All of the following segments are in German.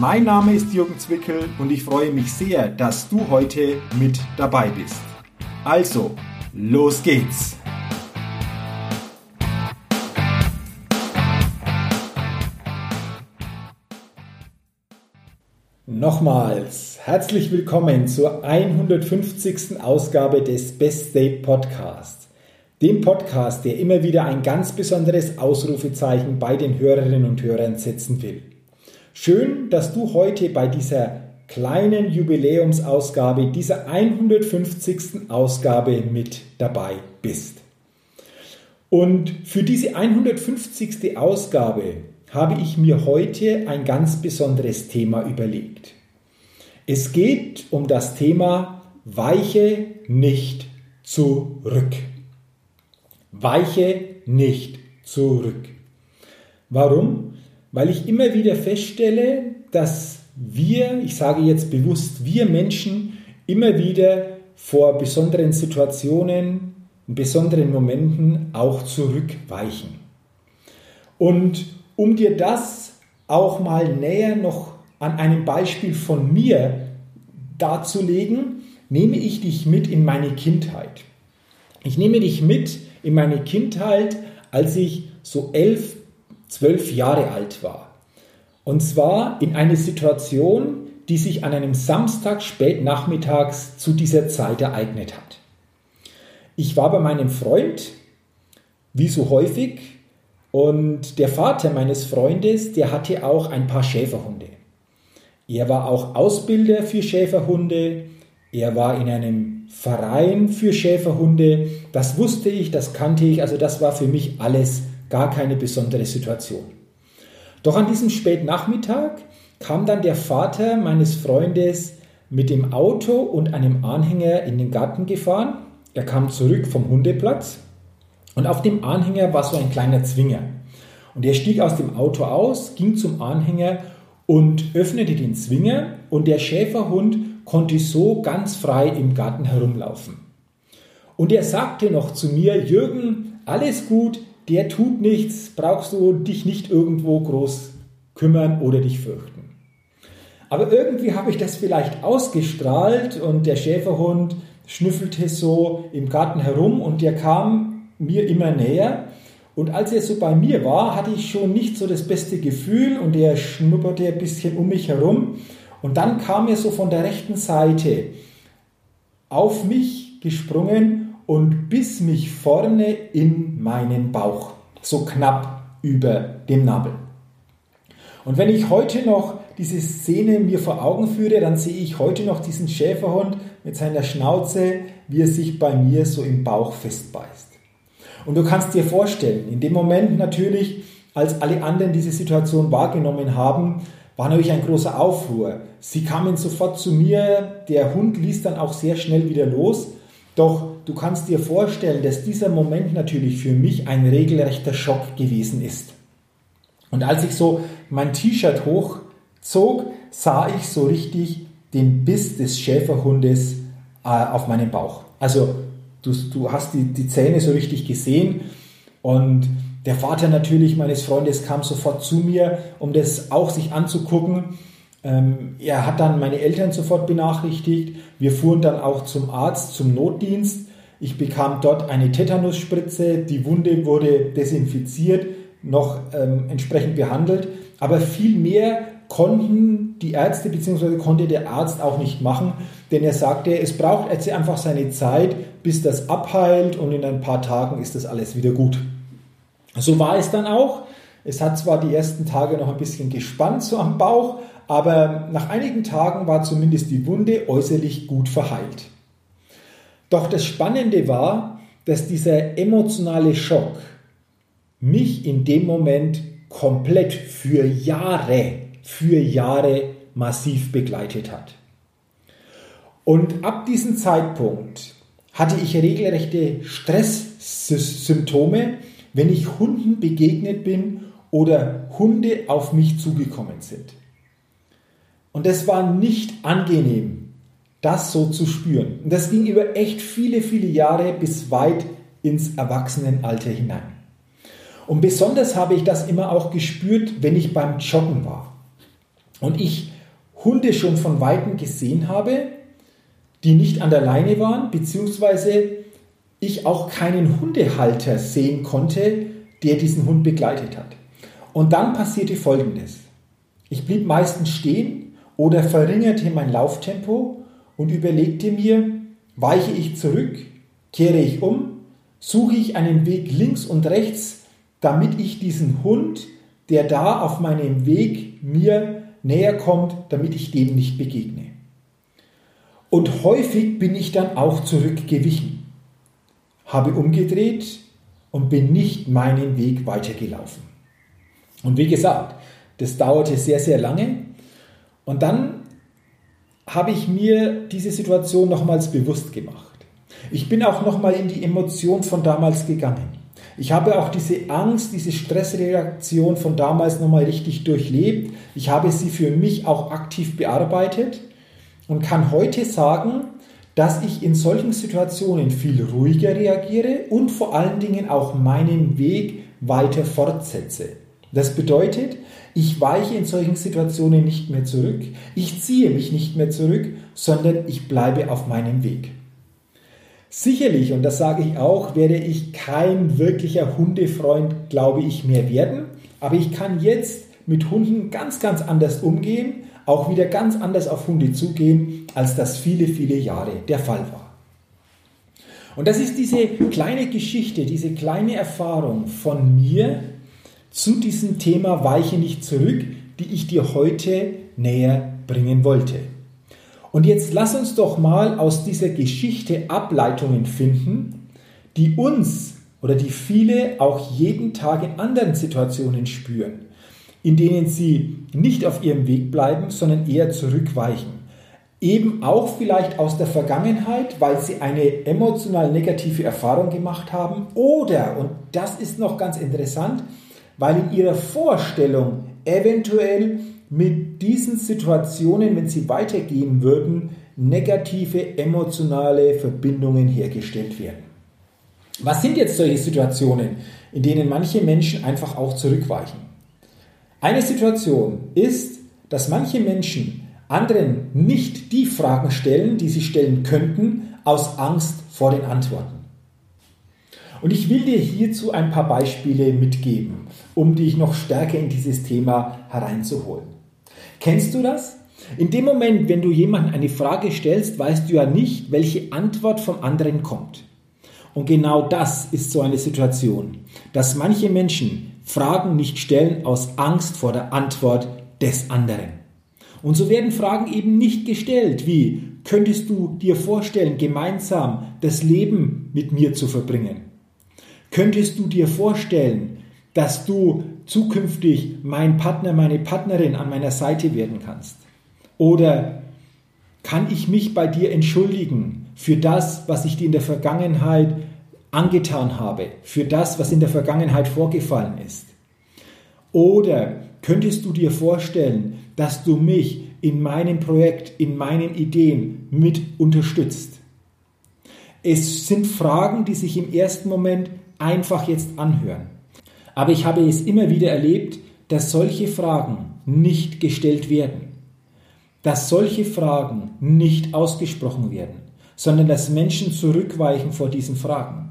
Mein Name ist Jürgen Zwickel und ich freue mich sehr, dass du heute mit dabei bist. Also, los geht's! Nochmals herzlich willkommen zur 150. Ausgabe des Best Day Podcasts. Dem Podcast, der immer wieder ein ganz besonderes Ausrufezeichen bei den Hörerinnen und Hörern setzen will. Schön, dass du heute bei dieser kleinen Jubiläumsausgabe, dieser 150. Ausgabe mit dabei bist. Und für diese 150. Ausgabe habe ich mir heute ein ganz besonderes Thema überlegt. Es geht um das Thema Weiche nicht zurück. Weiche nicht zurück. Warum? Weil ich immer wieder feststelle, dass wir, ich sage jetzt bewusst wir Menschen, immer wieder vor besonderen Situationen, besonderen Momenten auch zurückweichen. Und um dir das auch mal näher noch an einem Beispiel von mir darzulegen, nehme ich dich mit in meine Kindheit. Ich nehme dich mit in meine Kindheit, als ich so elf, zwölf Jahre alt war. Und zwar in eine Situation, die sich an einem Samstag spät nachmittags zu dieser Zeit ereignet hat. Ich war bei meinem Freund, wie so häufig, und der Vater meines Freundes, der hatte auch ein paar Schäferhunde. Er war auch Ausbilder für Schäferhunde, er war in einem Verein für Schäferhunde, das wusste ich, das kannte ich, also das war für mich alles gar keine besondere Situation. Doch an diesem Spätnachmittag kam dann der Vater meines Freundes mit dem Auto und einem Anhänger in den Garten gefahren. Er kam zurück vom Hundeplatz und auf dem Anhänger war so ein kleiner Zwinger. Und er stieg aus dem Auto aus, ging zum Anhänger und öffnete den Zwinger und der Schäferhund konnte so ganz frei im Garten herumlaufen. Und er sagte noch zu mir, Jürgen, alles gut, der tut nichts, brauchst du dich nicht irgendwo groß kümmern oder dich fürchten. Aber irgendwie habe ich das vielleicht ausgestrahlt und der Schäferhund schnüffelte so im Garten herum und der kam mir immer näher. Und als er so bei mir war, hatte ich schon nicht so das beste Gefühl und er schnupperte ein bisschen um mich herum. Und dann kam er so von der rechten Seite auf mich gesprungen und biss mich vorne in meinen Bauch, so knapp über dem Nabel. Und wenn ich heute noch diese Szene mir vor Augen führe, dann sehe ich heute noch diesen Schäferhund mit seiner Schnauze, wie er sich bei mir so im Bauch festbeißt. Und du kannst dir vorstellen, in dem Moment natürlich, als alle anderen diese Situation wahrgenommen haben, war natürlich ein großer Aufruhr. Sie kamen sofort zu mir, der Hund ließ dann auch sehr schnell wieder los doch du kannst dir vorstellen, dass dieser Moment natürlich für mich ein regelrechter Schock gewesen ist. Und als ich so mein T-Shirt hochzog, sah ich so richtig den Biss des Schäferhundes äh, auf meinem Bauch. Also du, du hast die, die Zähne so richtig gesehen und der Vater natürlich meines Freundes kam sofort zu mir, um das auch sich anzugucken. Ähm, er hat dann meine Eltern sofort benachrichtigt. Wir fuhren dann auch zum Arzt, zum Notdienst. Ich bekam dort eine Tetanusspritze. Die Wunde wurde desinfiziert, noch ähm, entsprechend behandelt. Aber viel mehr konnten die Ärzte bzw. konnte der Arzt auch nicht machen, denn er sagte, es braucht jetzt einfach seine Zeit, bis das abheilt und in ein paar Tagen ist das alles wieder gut. So war es dann auch. Es hat zwar die ersten Tage noch ein bisschen gespannt so am Bauch, aber nach einigen Tagen war zumindest die Wunde äußerlich gut verheilt. Doch das Spannende war, dass dieser emotionale Schock mich in dem Moment komplett für Jahre, für Jahre massiv begleitet hat. Und ab diesem Zeitpunkt hatte ich regelrechte Stresssymptome, wenn ich Hunden begegnet bin oder Hunde auf mich zugekommen sind. Und es war nicht angenehm, das so zu spüren. Und das ging über echt viele, viele Jahre bis weit ins Erwachsenenalter hinein. Und besonders habe ich das immer auch gespürt, wenn ich beim Joggen war. Und ich Hunde schon von Weitem gesehen habe, die nicht an der Leine waren, beziehungsweise ich auch keinen Hundehalter sehen konnte, der diesen Hund begleitet hat. Und dann passierte Folgendes. Ich blieb meistens stehen oder verringerte mein Lauftempo und überlegte mir, weiche ich zurück, kehre ich um, suche ich einen Weg links und rechts, damit ich diesen Hund, der da auf meinem Weg mir näher kommt, damit ich dem nicht begegne. Und häufig bin ich dann auch zurückgewichen, habe umgedreht und bin nicht meinen Weg weitergelaufen. Und wie gesagt, das dauerte sehr, sehr lange. Und dann habe ich mir diese Situation nochmals bewusst gemacht. Ich bin auch nochmal in die Emotion von damals gegangen. Ich habe auch diese Angst, diese Stressreaktion von damals nochmal richtig durchlebt. Ich habe sie für mich auch aktiv bearbeitet und kann heute sagen, dass ich in solchen Situationen viel ruhiger reagiere und vor allen Dingen auch meinen Weg weiter fortsetze. Das bedeutet, ich weiche in solchen Situationen nicht mehr zurück, ich ziehe mich nicht mehr zurück, sondern ich bleibe auf meinem Weg. Sicherlich, und das sage ich auch, werde ich kein wirklicher Hundefreund, glaube ich, mehr werden, aber ich kann jetzt mit Hunden ganz, ganz anders umgehen auch wieder ganz anders auf Hunde zugehen, als das viele, viele Jahre der Fall war. Und das ist diese kleine Geschichte, diese kleine Erfahrung von mir zu diesem Thema Weiche nicht zurück, die ich dir heute näher bringen wollte. Und jetzt lass uns doch mal aus dieser Geschichte Ableitungen finden, die uns oder die viele auch jeden Tag in anderen Situationen spüren in denen sie nicht auf ihrem Weg bleiben, sondern eher zurückweichen. Eben auch vielleicht aus der Vergangenheit, weil sie eine emotional negative Erfahrung gemacht haben oder, und das ist noch ganz interessant, weil in ihrer Vorstellung eventuell mit diesen Situationen, wenn sie weitergehen würden, negative emotionale Verbindungen hergestellt werden. Was sind jetzt solche Situationen, in denen manche Menschen einfach auch zurückweichen? Eine Situation ist, dass manche Menschen anderen nicht die Fragen stellen, die sie stellen könnten, aus Angst vor den Antworten. Und ich will dir hierzu ein paar Beispiele mitgeben, um dich noch stärker in dieses Thema hereinzuholen. Kennst du das? In dem Moment, wenn du jemandem eine Frage stellst, weißt du ja nicht, welche Antwort vom anderen kommt. Und genau das ist so eine Situation, dass manche Menschen Fragen nicht stellen aus Angst vor der Antwort des anderen. Und so werden Fragen eben nicht gestellt wie, könntest du dir vorstellen, gemeinsam das Leben mit mir zu verbringen? Könntest du dir vorstellen, dass du zukünftig mein Partner, meine Partnerin an meiner Seite werden kannst? Oder kann ich mich bei dir entschuldigen für das, was ich dir in der Vergangenheit angetan habe, für das, was in der Vergangenheit vorgefallen ist? Oder könntest du dir vorstellen, dass du mich in meinem Projekt, in meinen Ideen mit unterstützt? Es sind Fragen, die sich im ersten Moment einfach jetzt anhören. Aber ich habe es immer wieder erlebt, dass solche Fragen nicht gestellt werden, dass solche Fragen nicht ausgesprochen werden, sondern dass Menschen zurückweichen vor diesen Fragen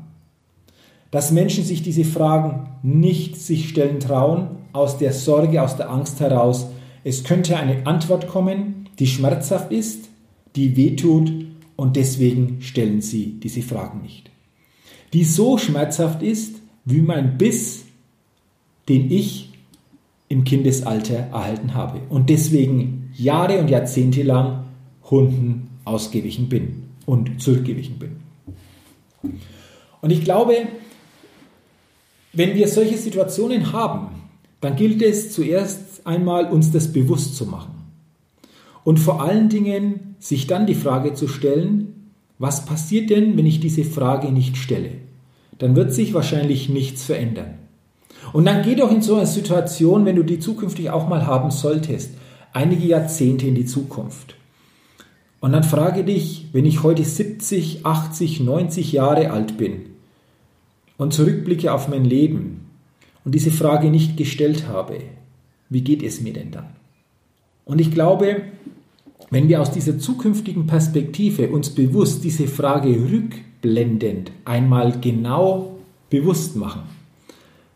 dass Menschen sich diese Fragen nicht sich stellen trauen, aus der Sorge, aus der Angst heraus. Es könnte eine Antwort kommen, die schmerzhaft ist, die wehtut und deswegen stellen sie diese Fragen nicht. Die so schmerzhaft ist, wie mein Biss, den ich im Kindesalter erhalten habe und deswegen Jahre und Jahrzehnte lang Hunden ausgewichen bin und zurückgewichen bin. Und ich glaube, wenn wir solche Situationen haben, dann gilt es zuerst einmal, uns das bewusst zu machen. Und vor allen Dingen sich dann die Frage zu stellen, was passiert denn, wenn ich diese Frage nicht stelle? Dann wird sich wahrscheinlich nichts verändern. Und dann geh doch in so eine Situation, wenn du die zukünftig auch mal haben solltest, einige Jahrzehnte in die Zukunft. Und dann frage dich, wenn ich heute 70, 80, 90 Jahre alt bin und zurückblicke auf mein Leben und diese Frage nicht gestellt habe, wie geht es mir denn dann? Und ich glaube, wenn wir aus dieser zukünftigen Perspektive uns bewusst diese Frage rückblendend einmal genau bewusst machen,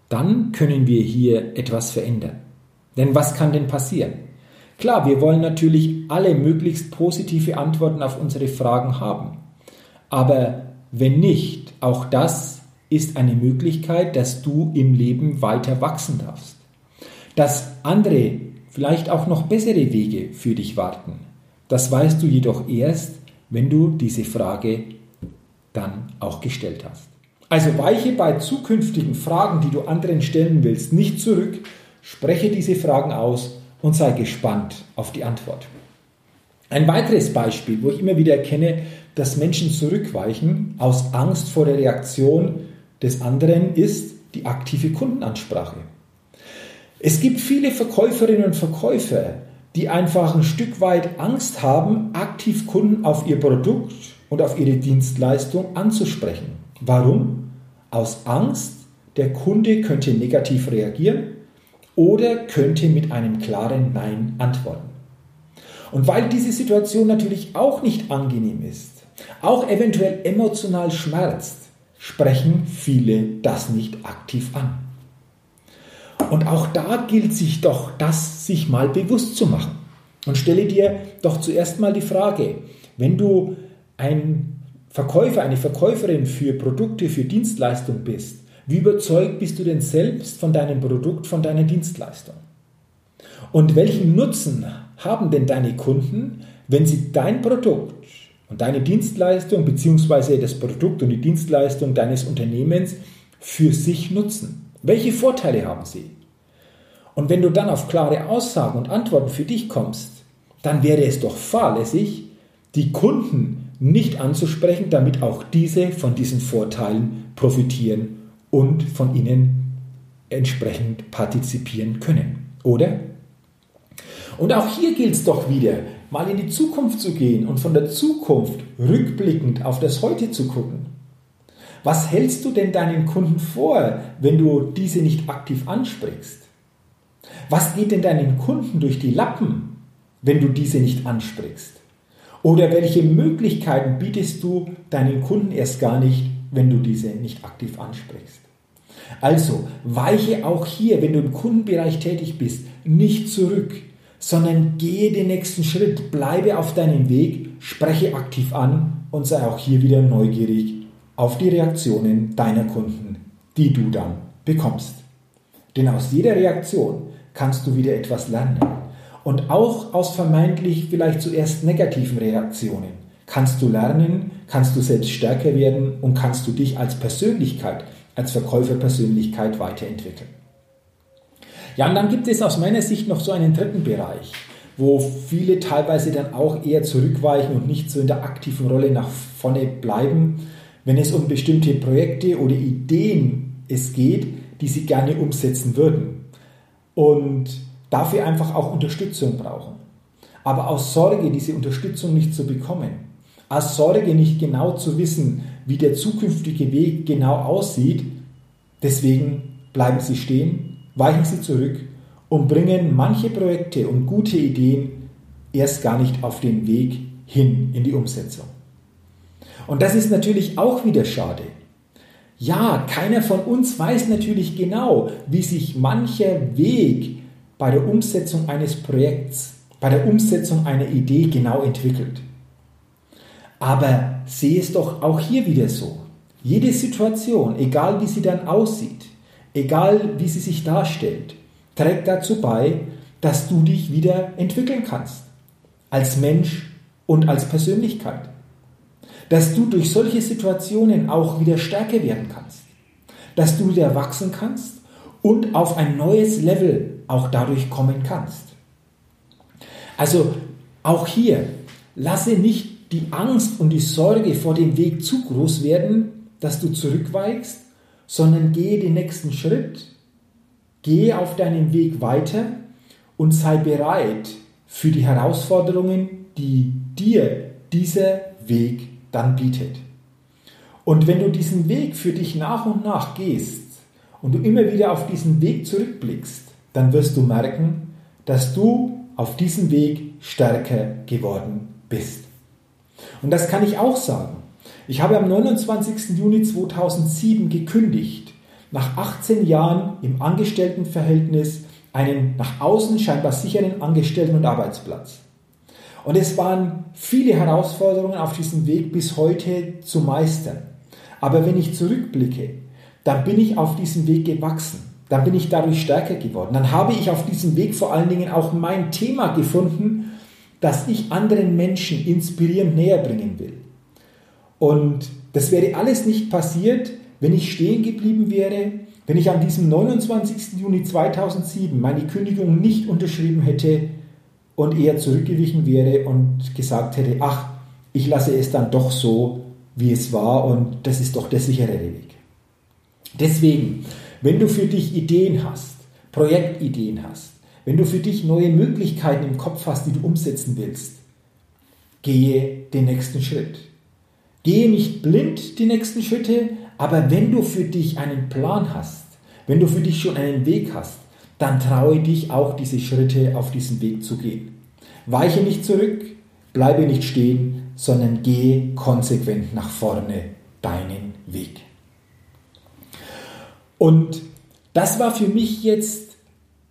dann können wir hier etwas verändern. Denn was kann denn passieren? Klar, wir wollen natürlich alle möglichst positive Antworten auf unsere Fragen haben. Aber wenn nicht, auch das ist eine Möglichkeit, dass du im Leben weiter wachsen darfst. Dass andere, vielleicht auch noch bessere Wege für dich warten. Das weißt du jedoch erst, wenn du diese Frage dann auch gestellt hast. Also weiche bei zukünftigen Fragen, die du anderen stellen willst, nicht zurück, spreche diese Fragen aus und sei gespannt auf die Antwort. Ein weiteres Beispiel, wo ich immer wieder erkenne, dass Menschen zurückweichen aus Angst vor der Reaktion des anderen, ist die aktive Kundenansprache. Es gibt viele Verkäuferinnen und Verkäufer, die einfach ein Stück weit Angst haben, aktiv Kunden auf ihr Produkt und auf ihre Dienstleistung anzusprechen. Warum? Aus Angst, der Kunde könnte negativ reagieren oder könnte mit einem klaren Nein antworten. Und weil diese Situation natürlich auch nicht angenehm ist, auch eventuell emotional schmerzt, sprechen viele das nicht aktiv an. Und auch da gilt sich doch das, sich mal bewusst zu machen. Und stelle dir doch zuerst mal die Frage, wenn du ein Verkäufer, eine Verkäuferin für Produkte, für Dienstleistungen bist, wie überzeugt bist du denn selbst von deinem Produkt, von deiner Dienstleistung? Und welchen Nutzen haben denn deine Kunden, wenn sie dein Produkt und deine Dienstleistung bzw. das Produkt und die Dienstleistung deines Unternehmens für sich nutzen? Welche Vorteile haben sie? Und wenn du dann auf klare Aussagen und Antworten für dich kommst, dann wäre es doch fahrlässig, die Kunden nicht anzusprechen, damit auch diese von diesen Vorteilen profitieren und von ihnen entsprechend partizipieren können. Oder? Und auch hier gilt es doch wieder, mal in die Zukunft zu gehen und von der Zukunft rückblickend auf das Heute zu gucken. Was hältst du denn deinen Kunden vor, wenn du diese nicht aktiv ansprichst? Was geht denn deinen Kunden durch die Lappen, wenn du diese nicht ansprichst? Oder welche Möglichkeiten bietest du deinen Kunden erst gar nicht, wenn du diese nicht aktiv ansprichst? Also weiche auch hier, wenn du im Kundenbereich tätig bist, nicht zurück, sondern gehe den nächsten Schritt, bleibe auf deinem Weg, spreche aktiv an und sei auch hier wieder neugierig auf die Reaktionen deiner Kunden, die du dann bekommst. Denn aus jeder Reaktion kannst du wieder etwas lernen. Und auch aus vermeintlich vielleicht zuerst negativen Reaktionen kannst du lernen, kannst du selbst stärker werden und kannst du dich als Persönlichkeit, als Verkäuferpersönlichkeit weiterentwickeln. Ja, und dann gibt es aus meiner Sicht noch so einen dritten Bereich, wo viele teilweise dann auch eher zurückweichen und nicht so in der aktiven Rolle nach vorne bleiben, wenn es um bestimmte Projekte oder Ideen es geht, die sie gerne umsetzen würden und dafür einfach auch Unterstützung brauchen. Aber aus Sorge, diese Unterstützung nicht zu bekommen, aus Sorge nicht genau zu wissen, wie der zukünftige Weg genau aussieht, deswegen bleiben sie stehen, weichen sie zurück und bringen manche Projekte und gute Ideen erst gar nicht auf den Weg hin in die Umsetzung. Und das ist natürlich auch wieder schade. Ja, keiner von uns weiß natürlich genau, wie sich mancher Weg bei der Umsetzung eines Projekts, bei der Umsetzung einer Idee genau entwickelt. Aber sehe es doch auch hier wieder so. Jede Situation, egal wie sie dann aussieht, egal wie sie sich darstellt, trägt dazu bei, dass du dich wieder entwickeln kannst. Als Mensch und als Persönlichkeit dass du durch solche Situationen auch wieder stärker werden kannst, dass du wieder wachsen kannst und auf ein neues Level auch dadurch kommen kannst. Also Auch hier, lasse nicht die Angst und die Sorge vor dem Weg zu groß werden, dass du zurückweichst, sondern gehe den nächsten Schritt, gehe auf deinem Weg weiter und sei bereit für die Herausforderungen, die dir dieser Weg dann bietet. Und wenn du diesen Weg für dich nach und nach gehst und du immer wieder auf diesen Weg zurückblickst, dann wirst du merken, dass du auf diesem Weg stärker geworden bist. Und das kann ich auch sagen. Ich habe am 29. Juni 2007 gekündigt, nach 18 Jahren im Angestelltenverhältnis einen nach außen scheinbar sicheren Angestellten- und Arbeitsplatz. Und es waren viele Herausforderungen auf diesem Weg bis heute zu meistern. Aber wenn ich zurückblicke, dann bin ich auf diesem Weg gewachsen. Dann bin ich dadurch stärker geworden. Dann habe ich auf diesem Weg vor allen Dingen auch mein Thema gefunden, das ich anderen Menschen inspirierend näher bringen will. Und das wäre alles nicht passiert, wenn ich stehen geblieben wäre, wenn ich an diesem 29. Juni 2007 meine Kündigung nicht unterschrieben hätte und eher zurückgewichen wäre und gesagt hätte, ach, ich lasse es dann doch so, wie es war und das ist doch der sichere Weg. Deswegen, wenn du für dich Ideen hast, Projektideen hast, wenn du für dich neue Möglichkeiten im Kopf hast, die du umsetzen willst, gehe den nächsten Schritt. Gehe nicht blind die nächsten Schritte, aber wenn du für dich einen Plan hast, wenn du für dich schon einen Weg hast, dann traue dich auch diese Schritte auf diesen Weg zu gehen. Weiche nicht zurück, bleibe nicht stehen, sondern gehe konsequent nach vorne deinen Weg. Und das war für mich jetzt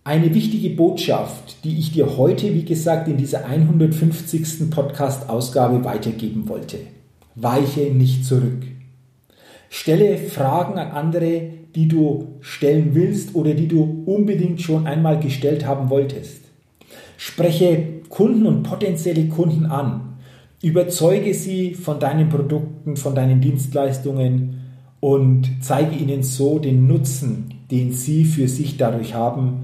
eine wichtige Botschaft, die ich dir heute, wie gesagt, in dieser 150. Podcast-Ausgabe weitergeben wollte. Weiche nicht zurück. Stelle Fragen an andere, die du stellen willst oder die du unbedingt schon einmal gestellt haben wolltest. Spreche Kunden und potenzielle Kunden an. Überzeuge sie von deinen Produkten, von deinen Dienstleistungen und zeige ihnen so den Nutzen, den sie für sich dadurch haben.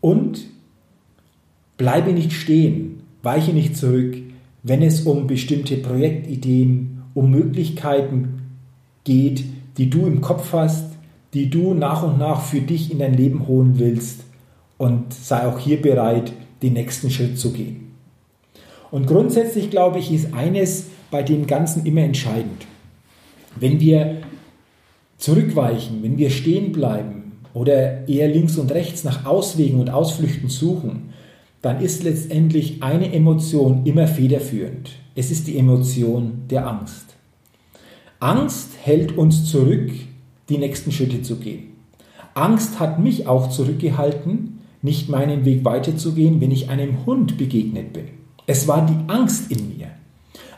Und bleibe nicht stehen, weiche nicht zurück, wenn es um bestimmte Projektideen, um Möglichkeiten geht, die du im Kopf hast, die du nach und nach für dich in dein Leben holen willst. Und sei auch hier bereit, den nächsten Schritt zu gehen. Und grundsätzlich glaube ich, ist eines bei dem Ganzen immer entscheidend. Wenn wir zurückweichen, wenn wir stehen bleiben oder eher links und rechts nach Auswegen und Ausflüchten suchen, dann ist letztendlich eine Emotion immer federführend. Es ist die Emotion der Angst. Angst hält uns zurück, die nächsten Schritte zu gehen. Angst hat mich auch zurückgehalten, nicht meinen Weg weiterzugehen, wenn ich einem Hund begegnet bin. Es war die Angst in mir.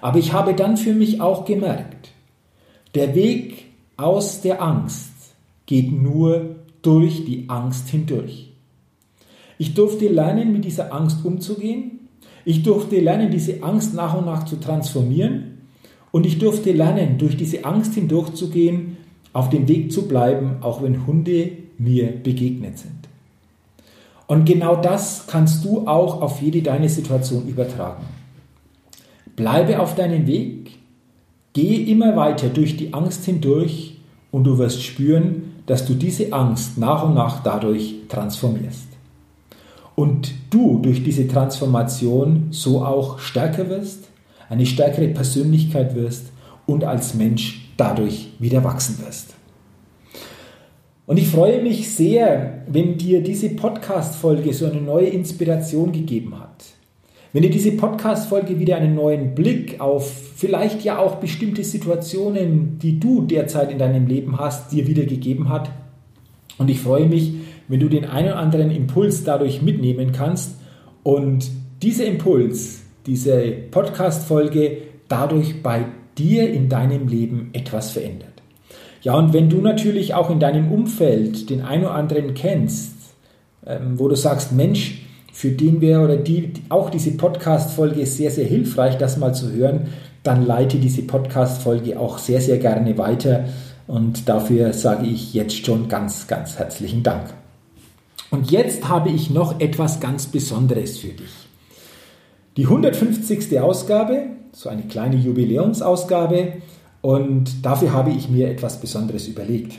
Aber ich habe dann für mich auch gemerkt, der Weg aus der Angst geht nur durch die Angst hindurch. Ich durfte lernen, mit dieser Angst umzugehen. Ich durfte lernen, diese Angst nach und nach zu transformieren. Und ich durfte lernen, durch diese Angst hindurchzugehen, auf dem Weg zu bleiben, auch wenn Hunde mir begegnet sind. Und genau das kannst du auch auf jede deine Situation übertragen. Bleibe auf deinem Weg, gehe immer weiter durch die Angst hindurch und du wirst spüren, dass du diese Angst nach und nach dadurch transformierst. Und du durch diese Transformation so auch stärker wirst, eine stärkere Persönlichkeit wirst und als Mensch dadurch wieder wachsen wirst. Und ich freue mich sehr, wenn dir diese Podcast-Folge so eine neue Inspiration gegeben hat. Wenn dir diese Podcast-Folge wieder einen neuen Blick auf vielleicht ja auch bestimmte Situationen, die du derzeit in deinem Leben hast, dir wieder gegeben hat. Und ich freue mich, wenn du den einen oder anderen Impuls dadurch mitnehmen kannst und dieser Impuls, diese Podcast-Folge dadurch bei dir in deinem Leben etwas verändert. Ja, und wenn du natürlich auch in deinem Umfeld den einen oder anderen kennst, ähm, wo du sagst, Mensch, für den wäre oder die auch diese Podcast-Folge sehr, sehr hilfreich, das mal zu hören, dann leite diese Podcast-Folge auch sehr, sehr gerne weiter. Und dafür sage ich jetzt schon ganz, ganz herzlichen Dank. Und jetzt habe ich noch etwas ganz Besonderes für dich. die 150. Ausgabe, so eine kleine Jubiläumsausgabe und dafür habe ich mir etwas Besonderes überlegt.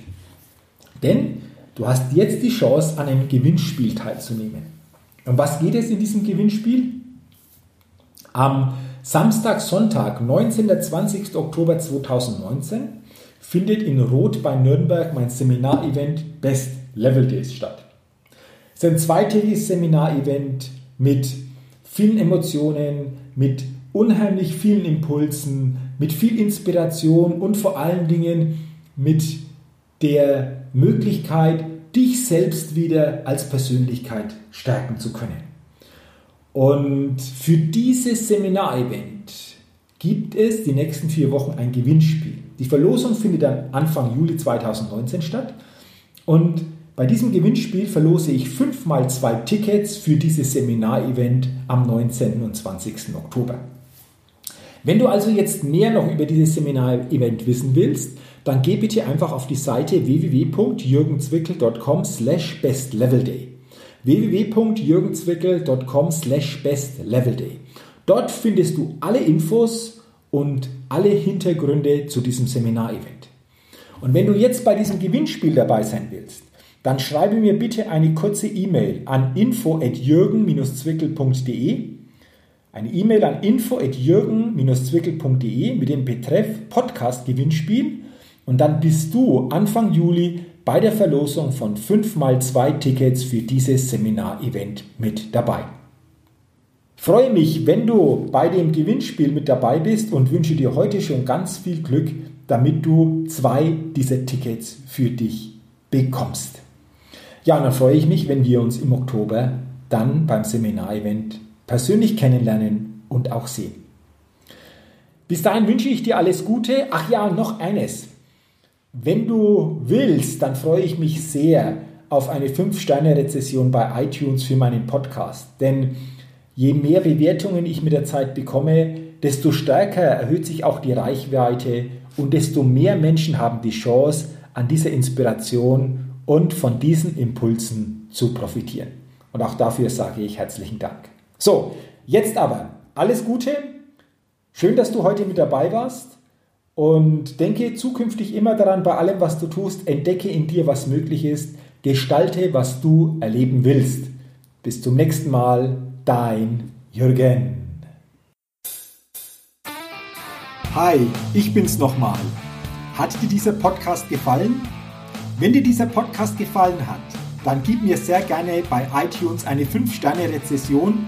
Denn du hast jetzt die Chance, an einem Gewinnspiel teilzunehmen. Um was geht es in diesem Gewinnspiel? Am Samstag, Sonntag, 19. und 20. Oktober 2019 findet in Rot bei Nürnberg mein Seminarevent Best Level Days statt. Es ist ein zweitägiges Seminarevent mit vielen Emotionen, mit unheimlich vielen Impulsen, mit viel Inspiration und vor allen Dingen mit der Möglichkeit, dich selbst wieder als Persönlichkeit stärken zu können. Und für dieses Seminarevent gibt es die nächsten vier Wochen ein Gewinnspiel. Die Verlosung findet dann Anfang Juli 2019 statt. Und bei diesem Gewinnspiel verlose ich fünfmal zwei Tickets für dieses Seminarevent am 19. und 20. Oktober. Wenn du also jetzt mehr noch über dieses Seminarevent wissen willst, dann geh bitte einfach auf die Seite www.jürgenzwickel.com slash bestlevelday www.jürgenzwickel.com slash bestlevelday Dort findest du alle Infos und alle Hintergründe zu diesem Seminarevent. Und wenn du jetzt bei diesem Gewinnspiel dabei sein willst, dann schreibe mir bitte eine kurze E-Mail an info@jürgen-zwickel.de. Eine E-Mail an info@jürgen-zwickel.de mit dem Betreff Podcast Gewinnspiel und dann bist du Anfang Juli bei der Verlosung von 5 mal 2 Tickets für dieses Seminarevent mit dabei. freue mich, wenn du bei dem Gewinnspiel mit dabei bist und wünsche dir heute schon ganz viel Glück, damit du zwei dieser Tickets für dich bekommst. Ja, und dann freue ich mich, wenn wir uns im Oktober dann beim Seminarevent persönlich kennenlernen und auch sehen. Bis dahin wünsche ich dir alles Gute. Ach ja, noch eines. Wenn du willst, dann freue ich mich sehr auf eine 5-Sterne-Rezession bei iTunes für meinen Podcast. Denn je mehr Bewertungen ich mit der Zeit bekomme, desto stärker erhöht sich auch die Reichweite und desto mehr Menschen haben die Chance, an dieser Inspiration und von diesen Impulsen zu profitieren. Und auch dafür sage ich herzlichen Dank. So, jetzt aber alles Gute. Schön, dass du heute mit dabei warst. Und denke zukünftig immer daran, bei allem, was du tust, entdecke in dir, was möglich ist, gestalte, was du erleben willst. Bis zum nächsten Mal, dein Jürgen. Hi, ich bin's nochmal. Hat dir dieser Podcast gefallen? Wenn dir dieser Podcast gefallen hat, dann gib mir sehr gerne bei iTunes eine 5-Sterne-Rezession